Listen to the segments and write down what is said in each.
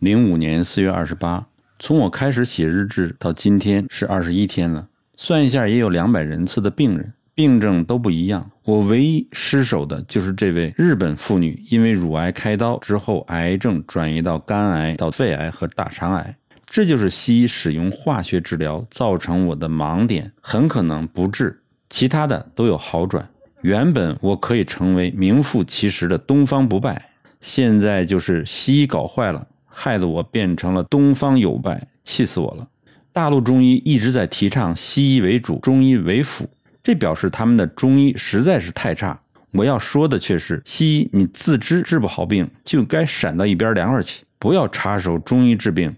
零五年四月二十八，从我开始写日志到今天是二十一天了，算一下也有两百人次的病人，病症都不一样。我唯一失手的就是这位日本妇女，因为乳癌开刀之后，癌症转移到肝癌、到肺癌和大肠癌，这就是西医使用化学治疗造成我的盲点，很可能不治，其他的都有好转。原本我可以成为名副其实的东方不败，现在就是西医搞坏了。害得我变成了东方有败，气死我了！大陆中医一直在提倡西医为主，中医为辅，这表示他们的中医实在是太差。我要说的却是，西医你自知治不好病，就该闪到一边凉快去，不要插手中医治病。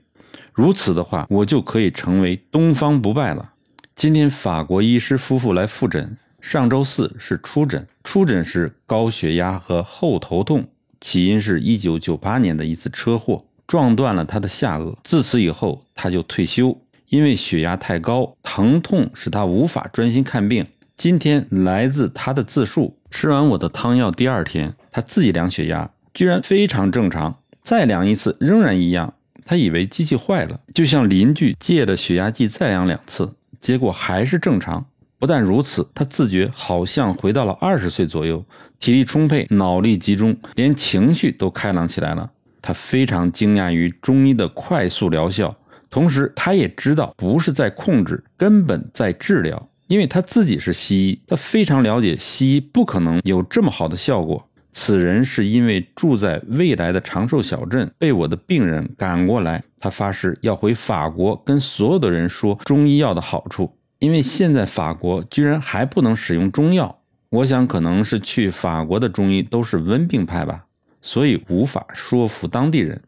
如此的话，我就可以成为东方不败了。今天法国医师夫妇来复诊，上周四是初诊，初诊是高血压和后头痛，起因是一九九八年的一次车祸。撞断了他的下颚，自此以后他就退休，因为血压太高，疼痛使他无法专心看病。今天来自他的自述：吃完我的汤药，第二天他自己量血压，居然非常正常。再量一次，仍然一样。他以为机器坏了，就向邻居借了血压计再量两次，结果还是正常。不但如此，他自觉好像回到了二十岁左右，体力充沛，脑力集中，连情绪都开朗起来了。他非常惊讶于中医的快速疗效，同时他也知道不是在控制，根本在治疗。因为他自己是西医，他非常了解西医不可能有这么好的效果。此人是因为住在未来的长寿小镇，被我的病人赶过来。他发誓要回法国跟所有的人说中医药的好处，因为现在法国居然还不能使用中药。我想可能是去法国的中医都是温病派吧。所以无法说服当地人。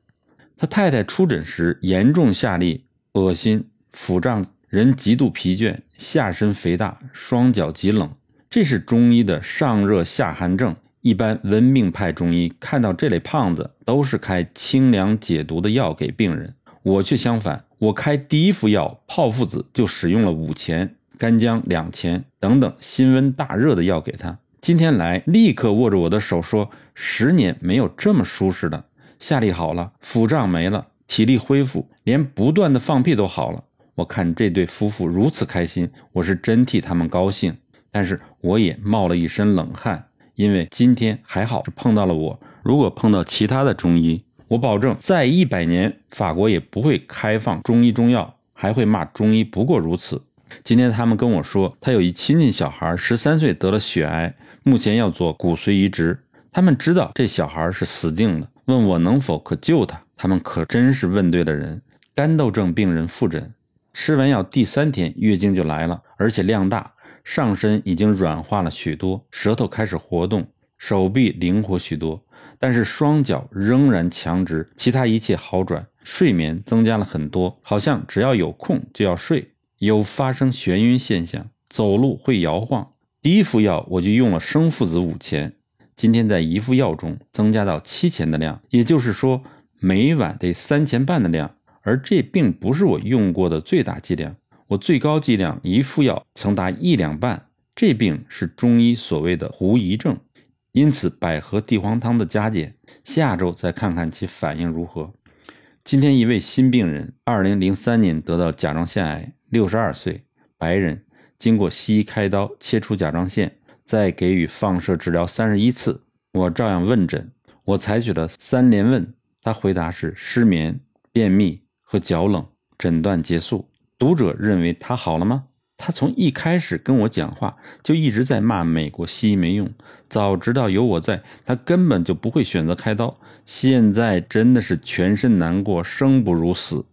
他太太出诊时严重下痢、恶心、腹胀，人极度疲倦，下身肥大，双脚极冷，这是中医的上热下寒症。一般温病派中医看到这类胖子，都是开清凉解毒的药给病人。我却相反，我开第一副药炮附子就使用了五钱、干姜两钱等等辛温大热的药给他。今天来，立刻握着我的手说：“十年没有这么舒适的，下力好了，腹胀没了，体力恢复，连不断的放屁都好了。”我看这对夫妇如此开心，我是真替他们高兴。但是我也冒了一身冷汗，因为今天还好是碰到了我。如果碰到其他的中医，我保证在一百年法国也不会开放中医中药，还会骂中医不过如此。今天他们跟我说，他有一亲戚小孩，十三岁得了血癌。目前要做骨髓移植，他们知道这小孩是死定了，问我能否可救他。他们可真是问对了人。干豆症病人复诊，吃完药第三天月经就来了，而且量大，上身已经软化了许多，舌头开始活动，手臂灵活许多，但是双脚仍然强直，其他一切好转，睡眠增加了很多，好像只要有空就要睡，有发生眩晕现象，走路会摇晃。第一副药我就用了生附子五钱，今天在一副药中增加到七钱的量，也就是说每晚得三钱半的量。而这并不是我用过的最大剂量，我最高剂量一副药曾达一两半。这病是中医所谓的狐疑症，因此百合地黄汤的加减，下周再看看其反应如何。今天一位新病人，二零零三年得到甲状腺癌，六十二岁，白人。经过西医开刀切除甲状腺，再给予放射治疗三十一次，我照样问诊。我采取了三连问，他回答是失眠、便秘和脚冷，诊断结束。读者认为他好了吗？他从一开始跟我讲话就一直在骂美国西医没用，早知道有我在，他根本就不会选择开刀。现在真的是全身难过，生不如死。